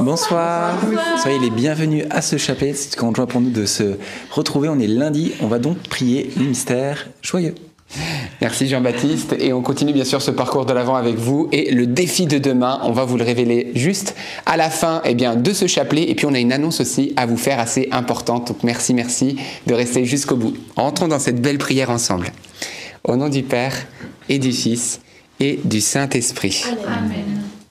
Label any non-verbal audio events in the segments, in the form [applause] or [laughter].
Bonsoir. Soyez les bienvenus à ce chapelet. C'est quand joie pour nous de se retrouver. On est lundi. On va donc prier le mystère joyeux. Merci Jean-Baptiste. Et on continue bien sûr ce parcours de l'avant avec vous. Et le défi de demain, on va vous le révéler juste à la fin eh bien, de ce chapelet. Et puis on a une annonce aussi à vous faire assez importante. Donc merci, merci de rester jusqu'au bout. Entrons dans cette belle prière ensemble. Au nom du Père et du Fils et du Saint-Esprit. Amen.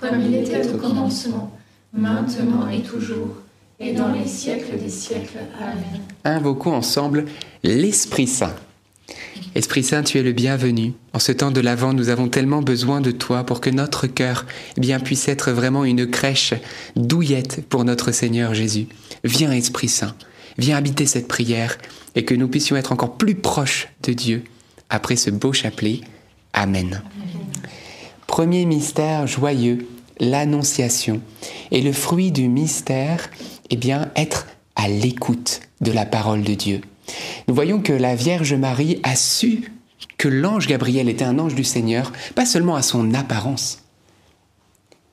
Comme il était au commencement, maintenant et toujours, et dans les siècles des siècles. Amen. Invoquons ensemble l'Esprit Saint. Esprit Saint, tu es le bienvenu. En ce temps de l'Avent, nous avons tellement besoin de toi pour que notre cœur eh bien puisse être vraiment une crèche douillette pour notre Seigneur Jésus. Viens Esprit Saint, viens habiter cette prière et que nous puissions être encore plus proches de Dieu après ce beau chapelet. Amen. Premier mystère joyeux, l'Annonciation. Et le fruit du mystère, eh bien, être à l'écoute de la parole de Dieu. Nous voyons que la Vierge Marie a su que l'ange Gabriel était un ange du Seigneur, pas seulement à son apparence,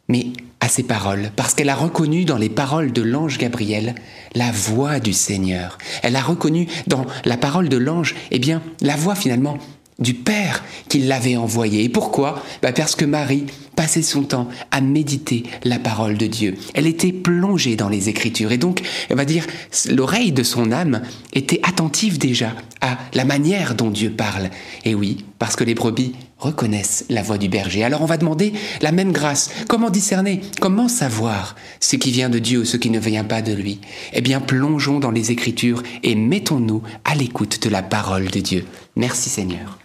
mais à ses paroles, parce qu'elle a reconnu dans les paroles de l'ange Gabriel la voix du Seigneur. Elle a reconnu dans la parole de l'ange, eh bien, la voix finalement du Père qui l'avait envoyé. Et pourquoi bah Parce que Marie passait son temps à méditer la parole de Dieu. Elle était plongée dans les Écritures et donc, on va dire, l'oreille de son âme était attentive déjà à la manière dont Dieu parle. Et oui, parce que les brebis reconnaissent la voix du berger. Alors on va demander la même grâce. Comment discerner Comment savoir ce qui vient de Dieu ou ce qui ne vient pas de lui? Eh bien, plongeons dans les Écritures et mettons-nous à l'écoute de la parole de Dieu. Merci Seigneur.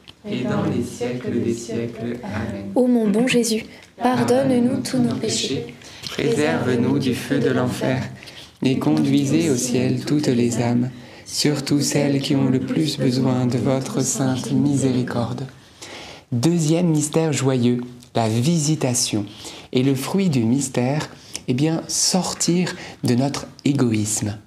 et dans les siècles des siècles. Amen. Ô mon bon Jésus, pardonne-nous tous nos péchés. Préserve-nous du feu de l'enfer et conduisez au ciel toutes les âmes, surtout celles qui ont le plus besoin de votre sainte miséricorde. Deuxième mystère joyeux, la visitation. Et le fruit du mystère, eh bien, sortir de notre égoïsme.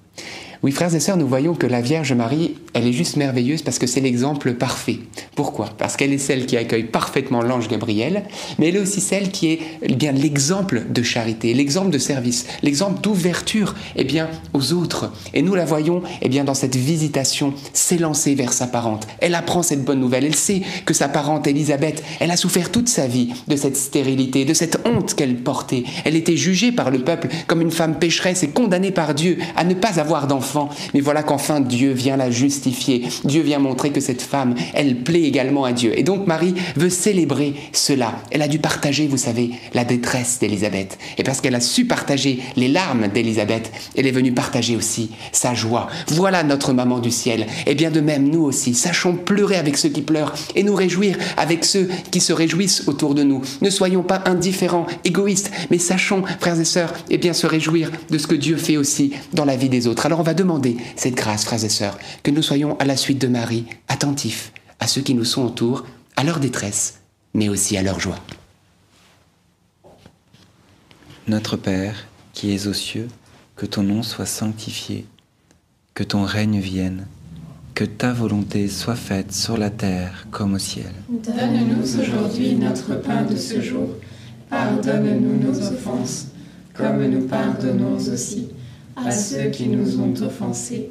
Oui, frères et sœurs, nous voyons que la Vierge Marie, elle est juste merveilleuse parce que c'est l'exemple parfait. Pourquoi? Parce qu'elle est celle qui accueille parfaitement l'ange Gabriel, mais elle est aussi celle qui est eh bien l'exemple de charité, l'exemple de service, l'exemple d'ouverture eh bien aux autres. Et nous la voyons eh bien dans cette visitation s'élancer vers sa parente. Elle apprend cette bonne nouvelle, elle sait que sa parente Élisabeth, elle a souffert toute sa vie de cette stérilité, de cette honte qu'elle portait. Elle était jugée par le peuple comme une femme pécheresse et condamnée par Dieu à ne pas avoir d'enfant. Mais voilà qu'enfin Dieu vient la Dieu vient montrer que cette femme, elle plaît également à Dieu. Et donc Marie veut célébrer cela. Elle a dû partager, vous savez, la détresse d'Élisabeth. Et parce qu'elle a su partager les larmes d'Élisabeth, elle est venue partager aussi sa joie. Voilà notre maman du ciel. Et bien de même, nous aussi, sachons pleurer avec ceux qui pleurent et nous réjouir avec ceux qui se réjouissent autour de nous. Ne soyons pas indifférents, égoïstes, mais sachons, frères et sœurs, et bien se réjouir de ce que Dieu fait aussi dans la vie des autres. Alors on va demander cette grâce, frères et sœurs, que nous soyons à la suite de Marie attentifs à ceux qui nous sont autour, à leur détresse, mais aussi à leur joie. Notre Père, qui es aux cieux, que ton nom soit sanctifié, que ton règne vienne, que ta volonté soit faite sur la terre comme au ciel. Donne-nous aujourd'hui notre pain de ce jour. Pardonne-nous nos offenses, comme nous pardonnons aussi à ceux qui nous ont offensés,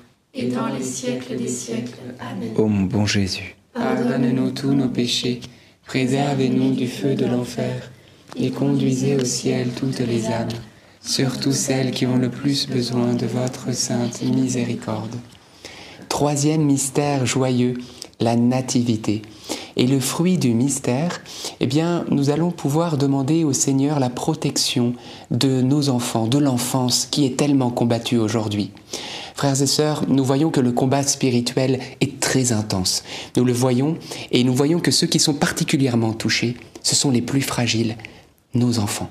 et dans les siècles des siècles. Amen. Ô mon bon Jésus, Pardonne-nous tous nos péchés, préservez-nous du feu de l'enfer, et conduisez au ciel toutes les âmes, surtout celles qui ont le plus besoin de votre sainte miséricorde. Troisième mystère joyeux, la nativité. Et le fruit du mystère, eh bien, nous allons pouvoir demander au Seigneur la protection de nos enfants, de l'enfance qui est tellement combattue aujourd'hui. Frères et sœurs, nous voyons que le combat spirituel est très intense. Nous le voyons et nous voyons que ceux qui sont particulièrement touchés, ce sont les plus fragiles, nos enfants.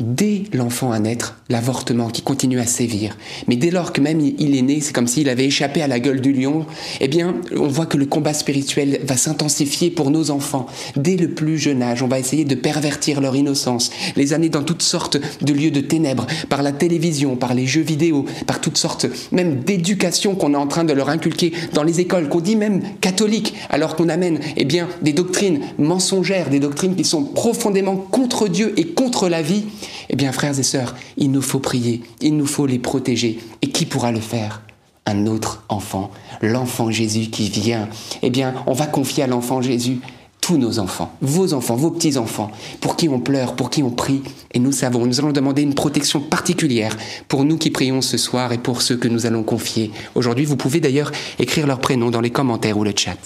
Dès l'enfant à naître, l'avortement qui continue à sévir. Mais dès lors que même il est né, c'est comme s'il avait échappé à la gueule du lion, eh bien, on voit que le combat spirituel va s'intensifier pour nos enfants. Dès le plus jeune âge, on va essayer de pervertir leur innocence, les amener dans toutes sortes de lieux de ténèbres, par la télévision, par les jeux vidéo, par toutes sortes même d'éducation qu'on est en train de leur inculquer dans les écoles, qu'on dit même catholiques, alors qu'on amène eh bien, des doctrines mensongères, des doctrines qui sont profondément contre Dieu et contre la vie. Eh bien, frères et sœurs, il nous faut prier, il nous faut les protéger. Et qui pourra le faire? Un autre enfant, l'enfant Jésus qui vient. Eh bien, on va confier à l'enfant Jésus tous nos enfants, vos enfants, vos petits-enfants, pour qui on pleure, pour qui on prie. Et nous savons, nous allons demander une protection particulière pour nous qui prions ce soir et pour ceux que nous allons confier. Aujourd'hui, vous pouvez d'ailleurs écrire leur prénom dans les commentaires ou le chat.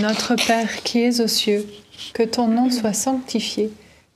Notre Père qui es aux cieux, que ton nom soit sanctifié,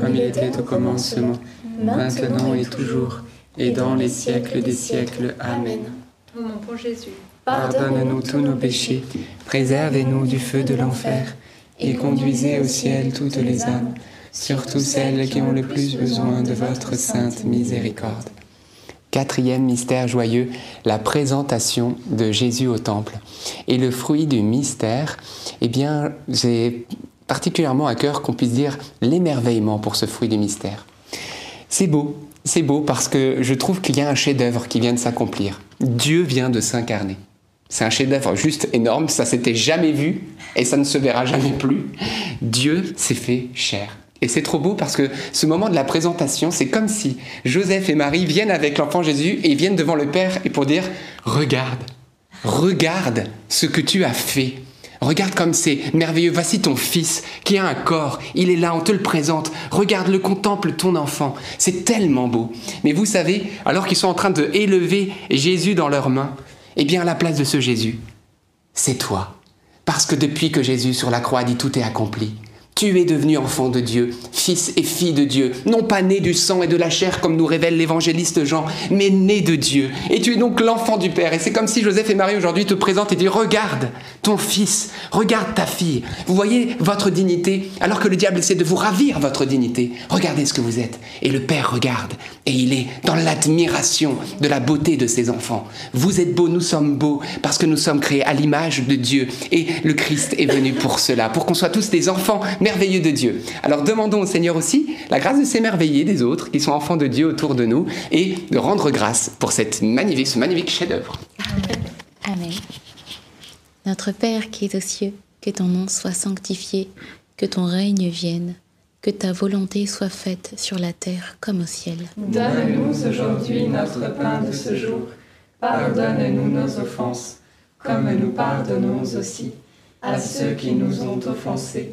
Comme il était au commencement, maintenant et toujours, et dans les siècles des siècles. Amen. Ô mon bon Jésus, Pardonne-nous tous nos péchés, préservez-nous du feu de l'enfer, et conduisez au ciel toutes les âmes, surtout celles qui ont le plus besoin de votre sainte miséricorde. Quatrième mystère joyeux, la présentation de Jésus au temple. Et le fruit du mystère, eh bien, j'ai particulièrement à cœur qu'on puisse dire l'émerveillement pour ce fruit du mystère. C'est beau, c'est beau parce que je trouve qu'il y a un chef-d'œuvre qui vient de s'accomplir. Dieu vient de s'incarner. C'est un chef-d'œuvre juste énorme, ça s'était jamais vu et ça ne se verra jamais plus. Dieu s'est fait chair. Et c'est trop beau parce que ce moment de la présentation, c'est comme si Joseph et Marie viennent avec l'enfant Jésus et viennent devant le Père et pour dire Regarde, regarde ce que tu as fait. Regarde comme c'est merveilleux. Voici ton fils qui a un corps. Il est là, on te le présente. Regarde-le, contemple ton enfant. C'est tellement beau. Mais vous savez, alors qu'ils sont en train de élever Jésus dans leurs mains, eh bien, à la place de ce Jésus, c'est toi. Parce que depuis que Jésus sur la croix a dit tout est accompli, tu es devenu enfant de Dieu, fils et fille de Dieu, non pas né du sang et de la chair comme nous révèle l'évangéliste Jean, mais né de Dieu. Et tu es donc l'enfant du Père. Et c'est comme si Joseph et Marie aujourd'hui te présentent et disent, regarde ton fils, regarde ta fille. Vous voyez votre dignité, alors que le diable essaie de vous ravir votre dignité. Regardez ce que vous êtes. Et le Père regarde, et il est dans l'admiration de la beauté de ses enfants. Vous êtes beaux, nous sommes beaux, parce que nous sommes créés à l'image de Dieu. Et le Christ est venu pour cela, pour qu'on soit tous des enfants merveilleux de Dieu. Alors demandons au Seigneur aussi la grâce de s'émerveiller des autres qui sont enfants de Dieu autour de nous et de rendre grâce pour cette magnifique, ce magnifique chef-d'œuvre. Amen. Notre Père qui es aux cieux, que ton nom soit sanctifié, que ton règne vienne, que ta volonté soit faite sur la terre comme au ciel. Donne-nous aujourd'hui notre pain de ce jour. Pardonne-nous nos offenses, comme nous pardonnons aussi à ceux qui nous ont offensés.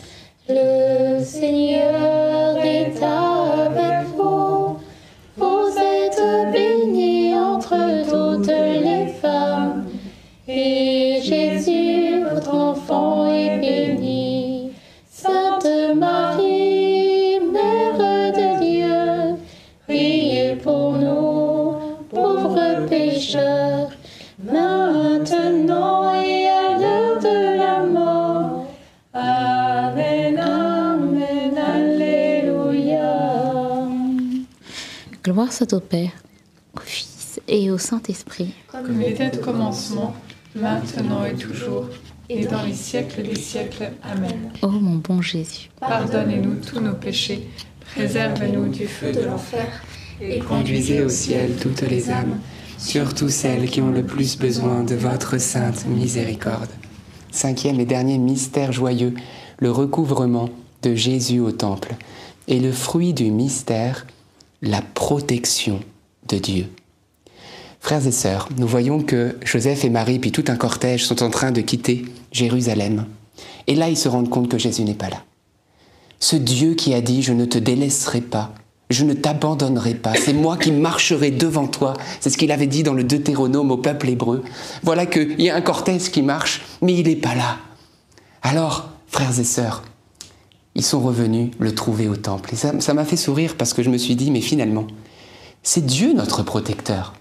Le Seigneur est avec soit au Père, au Fils et au Saint-Esprit. Comme il était au commencement, maintenant et toujours, et dans les siècles des siècles. Amen. Ô mon bon Jésus, Pardonnez-nous tous nos péchés, préservez-nous du feu de l'enfer, et Conduisez au ciel toutes les âmes, surtout celles qui ont le plus besoin de votre sainte miséricorde. Cinquième et dernier mystère joyeux, le recouvrement de Jésus au temple. Et le fruit du mystère, la protection de Dieu. Frères et sœurs, nous voyons que Joseph et Marie, puis tout un cortège, sont en train de quitter Jérusalem. Et là, ils se rendent compte que Jésus n'est pas là. Ce Dieu qui a dit, je ne te délaisserai pas, je ne t'abandonnerai pas, c'est moi qui marcherai devant toi. C'est ce qu'il avait dit dans le Deutéronome au peuple hébreu. Voilà qu'il y a un cortège qui marche, mais il n'est pas là. Alors, frères et sœurs, ils sont revenus le trouver au temple. Et ça m'a fait sourire parce que je me suis dit, mais finalement, c'est Dieu notre protecteur.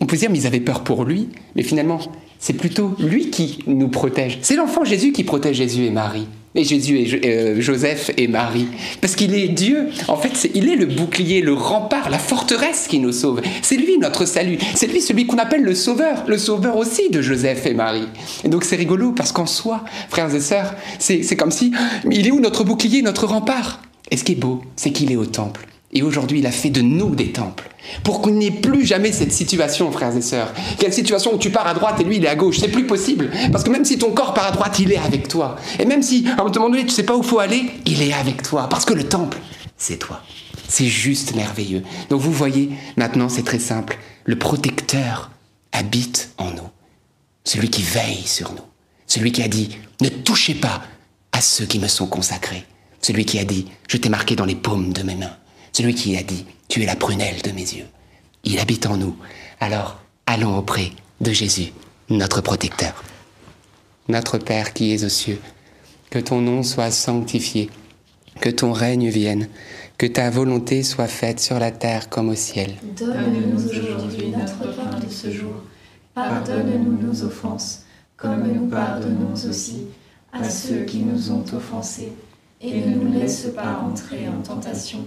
On peut dire, mais ils avaient peur pour lui, mais finalement, c'est plutôt lui qui nous protège. C'est l'enfant Jésus qui protège Jésus et Marie. Et Jésus et euh, Joseph et Marie. Parce qu'il est Dieu. En fait, il est le bouclier, le rempart, la forteresse qui nous sauve. C'est lui notre salut. C'est lui celui qu'on appelle le sauveur. Le sauveur aussi de Joseph et Marie. Et donc c'est rigolo parce qu'en soi, frères et sœurs, c'est comme si, il est où notre bouclier, notre rempart? Et ce qui est beau, c'est qu'il est au temple. Et aujourd'hui, il a fait de nous des temples. Pour qu'il n'y ait plus jamais cette situation, frères et sœurs. Quelle situation où tu pars à droite et lui, il est à gauche. C'est plus possible. Parce que même si ton corps part à droite, il est avec toi. Et même si, à un moment donné, tu sais pas où faut aller, il est avec toi. Parce que le temple, c'est toi. C'est juste merveilleux. Donc vous voyez, maintenant, c'est très simple. Le protecteur habite en nous. Celui qui veille sur nous. Celui qui a dit, ne touchez pas à ceux qui me sont consacrés. Celui qui a dit, je t'ai marqué dans les paumes de mes mains. Celui qui a dit, tu es la prunelle de mes yeux. Il habite en nous. Alors, allons auprès de Jésus, notre protecteur. Notre Père qui es aux cieux, que ton nom soit sanctifié, que ton règne vienne, que ta volonté soit faite sur la terre comme au ciel. Donne-nous aujourd'hui notre pain de ce jour. Pardonne-nous nos offenses, comme nous pardonnons aussi à ceux qui nous ont offensés. Et ne nous laisse pas entrer en tentation,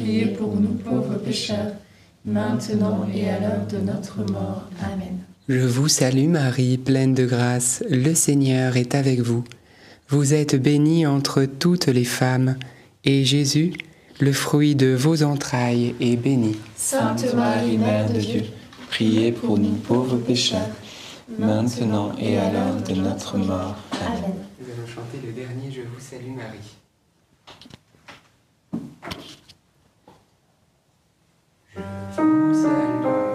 priez pour nous pauvres pécheurs, maintenant et à l'heure de notre mort. Amen. Je vous salue Marie, pleine de grâce, le Seigneur est avec vous. Vous êtes bénie entre toutes les femmes, et Jésus, le fruit de vos entrailles, est béni. Sainte Marie, Mère de Dieu, Priez pour nous pauvres pécheurs, maintenant et à l'heure de notre mort. Amen. Nous allons chanter le dernier Je vous salue Marie. 日出三里。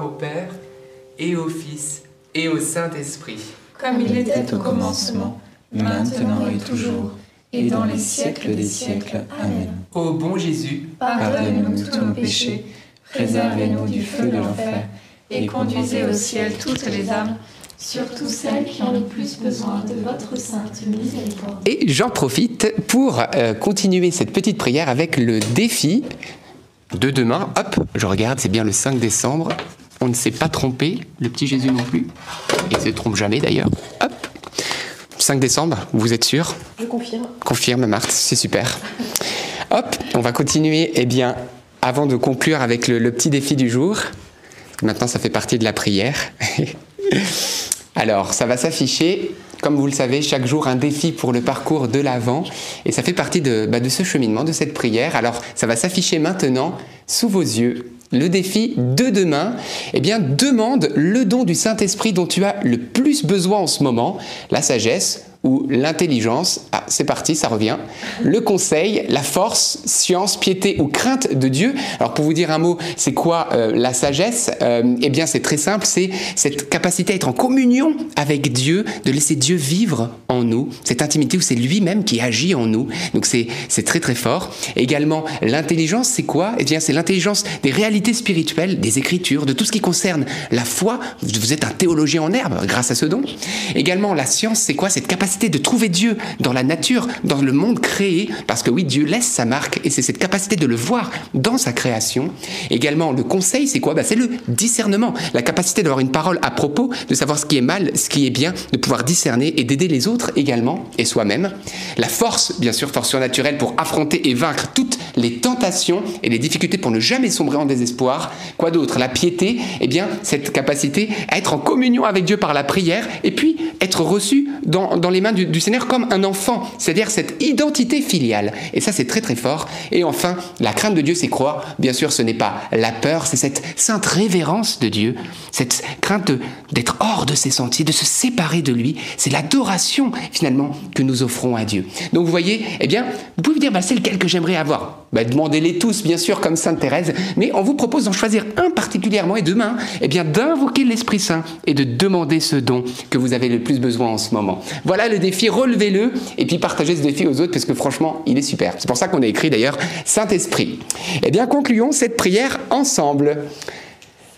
Gloire au Père, et au Fils, et au Saint-Esprit. comme il était au commencement, maintenant et toujours, et dans les siècles des siècles. Amen. Ô bon Jésus, Pardonnez-nous tous nos péchés, préservez-nous du feu de l'enfer, et conduisez au ciel toutes les âmes, Surtout celles qui ont le plus besoin de votre sainte miséricorde. Et j'en profite pour euh, continuer cette petite prière avec le défi de demain. Hop, je regarde, c'est bien le 5 décembre. On ne s'est pas trompé, le petit Jésus non plus. Il ne se trompe jamais d'ailleurs. Hop, 5 décembre, vous êtes sûr? Je confirme. Confirme Marthe, c'est super. Hop, on va continuer, eh bien, avant de conclure avec le, le petit défi du jour. Maintenant, ça fait partie de la prière. [laughs] Alors, ça va s'afficher, comme vous le savez, chaque jour un défi pour le parcours de l'Avent. Et ça fait partie de, bah, de ce cheminement, de cette prière. Alors, ça va s'afficher maintenant sous vos yeux. Le défi de demain, eh bien, demande le don du Saint-Esprit dont tu as le plus besoin en ce moment, la sagesse ou l'intelligence. Ah, c'est parti, ça revient. Le conseil, la force, science, piété ou crainte de Dieu. Alors, pour vous dire un mot, c'est quoi euh, la sagesse? Euh, Eh bien, c'est très simple, c'est cette capacité à être en communion avec Dieu, de laisser Dieu vivre en nous, cette intimité où c'est lui-même qui agit en nous. Donc, c'est c'est très très fort. Également, l'intelligence, c'est quoi? Eh bien, c'est l'intelligence des réalités spirituelles, des Écritures, de tout ce qui concerne la foi. Vous êtes un théologien en herbe grâce à ce don. Également, la science, c'est quoi? Cette capacité de trouver Dieu dans la nature, dans le monde créé, parce que oui, Dieu laisse sa marque et c'est cette capacité de le voir dans sa création. Également, le conseil, c'est quoi? Bah, C'est le discernement, la capacité d'avoir une parole à propos, de savoir ce qui est mal, ce qui est bien, de pouvoir discerner et d'aider les autres également et soi-même. La force, bien sûr, force surnaturelle pour affronter et vaincre toutes les tentations et les difficultés pour ne jamais sombrer en désespoir. Quoi d'autre? La piété, eh bien, cette capacité à être en communion avec Dieu par la prière et puis être reçu dans, dans les mains du, Seigneur comme un enfant, c'est-à-dire cette identité filiale. Et ça, c'est très très fort. Et enfin, la crainte de Dieu, c'est quoi? Bien sûr, ce n'est pas la peur, c'est cette sainte révérence de Dieu, cette crainte d'être hors de ses sentiers, de se séparer de lui. C'est l'adoration finalement que nous offrons à Dieu. Donc vous voyez, eh bien, vous pouvez vous dire, bah, c'est lequel que j'aimerais avoir bah, Demandez-les tous, bien sûr, comme Sainte Thérèse, mais on vous propose d'en choisir un particulièrement et demain, eh bien, d'invoquer l'Esprit Saint et de demander ce don que vous avez le plus besoin en ce moment. Voilà le défi, relevez-le et puis partagez ce défi aux autres parce que franchement, il est super. C'est pour ça qu'on a écrit d'ailleurs Saint-Esprit. Eh bien, concluons cette prière ensemble.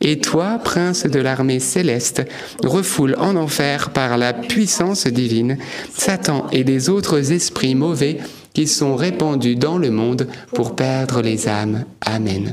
Et toi, prince de l'armée céleste, refoule en enfer par la puissance divine Satan et les autres esprits mauvais qui sont répandus dans le monde pour perdre les âmes. Amen.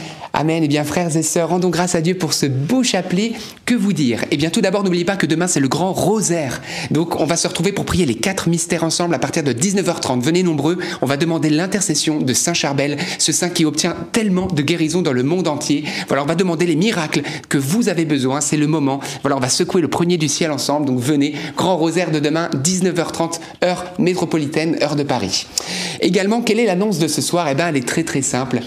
Amen. Eh bien, frères et sœurs, rendons grâce à Dieu pour ce beau chapelet. Que vous dire? Eh bien, tout d'abord, n'oubliez pas que demain, c'est le grand rosaire. Donc, on va se retrouver pour prier les quatre mystères ensemble à partir de 19h30. Venez nombreux. On va demander l'intercession de Saint Charbel, ce saint qui obtient tellement de guérison dans le monde entier. Voilà, on va demander les miracles que vous avez besoin. C'est le moment. Voilà, on va secouer le premier du ciel ensemble. Donc, venez. Grand rosaire de demain, 19h30, heure métropolitaine, heure de Paris. Également, quelle est l'annonce de ce soir? Eh bien, elle est très très simple.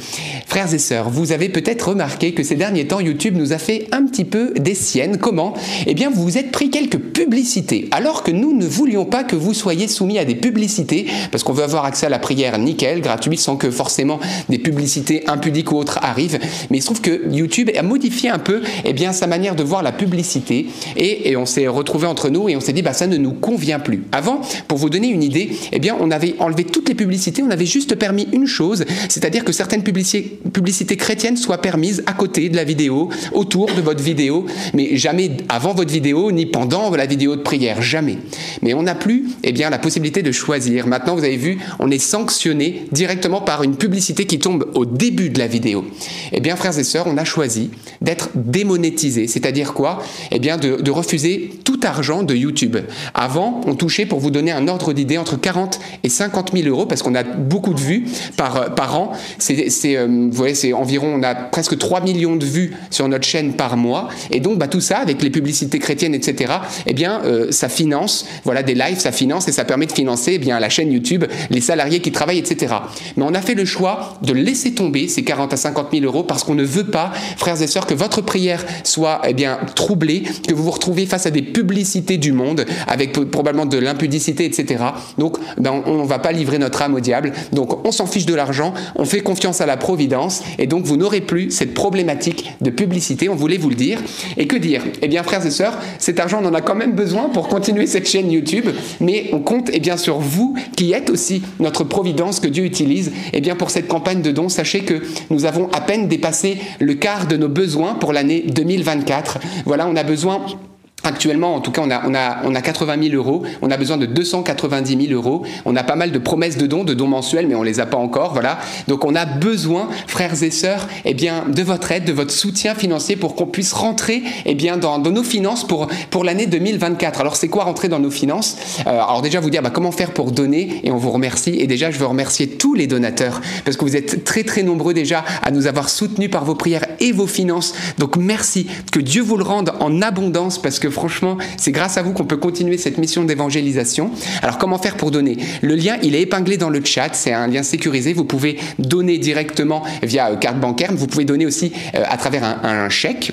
Frères et sœurs, vous avez peut-être remarqué que ces derniers temps, YouTube nous a fait un petit peu des siennes. Comment? Eh bien, vous vous êtes pris quelques publicités, alors que nous ne voulions pas que vous soyez soumis à des publicités, parce qu'on veut avoir accès à la prière nickel, gratuit, sans que forcément des publicités impudiques ou autres arrivent. Mais il se trouve que YouTube a modifié un peu eh bien, sa manière de voir la publicité, et, et on s'est retrouvé entre nous et on s'est dit, bah, ça ne nous convient plus. Avant, pour vous donner une idée, eh bien, on avait enlevé toutes les publicités, on avait juste permis une chose, c'est-à-dire que certaines publicités, publicités chrétiennes soit permise à côté de la vidéo, autour de votre vidéo, mais jamais avant votre vidéo ni pendant la vidéo de prière, jamais. Mais on n'a plus eh bien, la possibilité de choisir. Maintenant, vous avez vu, on est sanctionné directement par une publicité qui tombe au début de la vidéo. Eh bien, frères et sœurs, on a choisi d'être démonétisé, c'est-à-dire quoi? Eh bien, de, refuser tout argent de YouTube. Avant, on touchait, pour vous donner un ordre d'idée, entre 40 et 50 000 euros, parce qu'on a beaucoup de vues par, par an. C'est, euh, vous voyez, c'est environ, on a presque 3 millions de vues sur notre chaîne par mois. Et donc, bah, tout ça, avec les publicités chrétiennes, etc., eh bien, euh, ça finance, voilà, des lives, ça finance et ça permet de financer eh bien, la chaîne YouTube, les salariés qui travaillent, etc. Mais on a fait le choix de laisser tomber ces 40 à 50 000 euros parce qu'on ne veut pas, frères et sœurs, que votre prière soit eh bien, troublée, que vous vous retrouviez face à des publicités du monde, avec probablement de l'impudicité, etc. Donc, ben, on ne va pas livrer notre âme au diable. Donc, on s'en fiche de l'argent, on fait confiance à la providence, et donc vous n'aurez plus cette problématique de publicité, on voulait vous le dire. Et que dire? Eh bien, frères et sœurs, cet argent, on en a quand même besoin pour continuer cette chaîne YouTube, mais on compte eh bien, sur vous, qui êtes aussi notre providence que Dieu utilise eh bien, pour cette campagne de dons. Sachez que nous avons à peine dépassé le quart de nos besoins pour l'année 2024. Voilà, on a besoin Actuellement, en tout cas, on a, on, a, on a 80 000 euros, on a besoin de 290 000 euros, on a pas mal de promesses de dons, de dons mensuels, mais on les a pas encore, voilà. Donc on a besoin, frères et sœurs, eh bien, de votre aide, de votre soutien financier pour qu'on puisse rentrer eh bien, dans, dans nos finances pour, pour l'année 2024. Alors c'est quoi rentrer dans nos finances? Euh, Alors déjà, vous dire bah, comment faire pour donner, et on vous remercie. Et déjà, je veux remercier tous les donateurs, parce que vous êtes très très nombreux déjà à nous avoir soutenus par vos prières et vos finances. Donc merci, que Dieu vous le rende en abondance, parce que franchement, c'est grâce à vous qu'on peut continuer cette mission d'évangélisation. Alors comment faire pour donner? Le lien, il est épinglé dans le chat, c'est un lien sécurisé, vous pouvez donner directement via euh, carte bancaire, vous pouvez donner aussi euh, à travers un, chèque.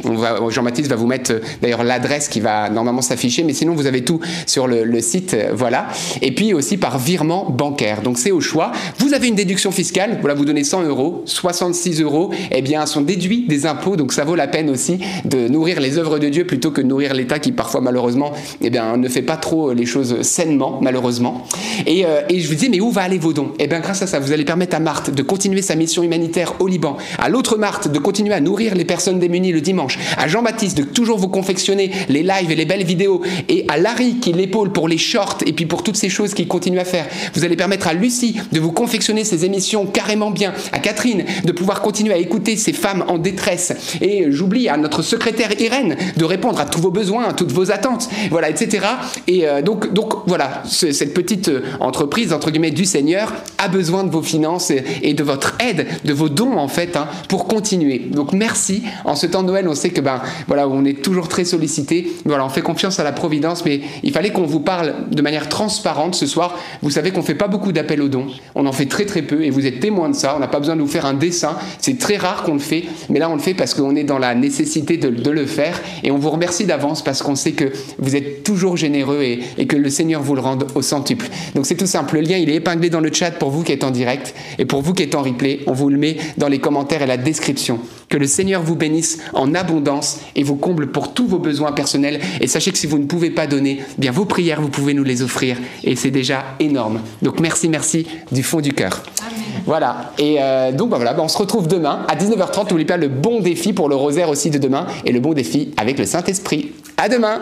Jean-Baptiste va vous mettre euh, d'ailleurs l'adresse qui va normalement s'afficher, mais sinon vous avez tout sur le, site, voilà. Et puis aussi par virement bancaire. Donc c'est au choix. Vous avez une déduction fiscale, voilà, vous donnez 100 euros, 66 euros, eh bien sont déduits des impôts, donc ça vaut la peine aussi de nourrir les œuvres de Dieu plutôt que de nourrir l'État qui parfois malheureusement eh bien, ne fait pas trop les choses sainement, malheureusement. Et, euh, je vous dis, mais où va aller vos dons Eh bien grâce à ça, vous allez permettre à Marthe de continuer sa mission humanitaire au Liban, à l'autre Marthe de continuer à nourrir les personnes démunies le dimanche, à Jean-Baptiste de toujours vous confectionner les lives et les belles vidéos, et à Larry qui l'épaule pour les shorts et puis pour toutes ces choses qu'il continue à faire. Vous allez permettre à Lucie de vous confectionner ses émissions carrément bien, à Catherine de pouvoir continuer à écouter ces femmes en détresse, et j'oublie à notre secrétaire Irène de répondre à tous vos besoins, à toutes vos attentes, voilà, etc. Et euh, donc, donc voilà, ce- cette petite euh, entreprise entre guillemets du Seigneur a besoin de vos finances et, et de votre aide, de vos dons en fait, hein, pour continuer. Donc merci. En ce temps de Noël, on sait que ben voilà, on est toujours très sollicité. Voilà, on fait confiance à la providence, mais il fallait qu'on vous parle de manière transparente ce soir. Vous savez qu'on fait pas beaucoup d'appels aux dons. On en fait très très peu et vous êtes témoin de ça. On n'a pas besoin de vous faire un dessin. C'est très rare qu'on le fait, mais là on le fait parce qu'on est dans la nécessité de, de le faire et on vous remercie d'avance parce qu'on sait que vous êtes toujours généreux et, et que le Seigneur vous le rende au centuple. Donc c'est tout simple. Le lien il est épinglé dans le chat pour vous qui êtes en direct et pour vous qui êtes en replay. On vous le met dans les commentaires et la description. Que le Seigneur vous bénisse en abondance et vous comble pour tous vos besoins personnels. Et sachez que si vous ne pouvez pas donner, eh bien vos prières vous pouvez nous les offrir et c'est déjà énorme. Donc merci, merci du fond du cœur. Voilà. Et euh, donc bah, voilà, bah, on se retrouve demain à 19h30. N'oubliez pas le bon défi pour le rosaire aussi de demain et le bon défi avec le Saint-Esprit. À demain.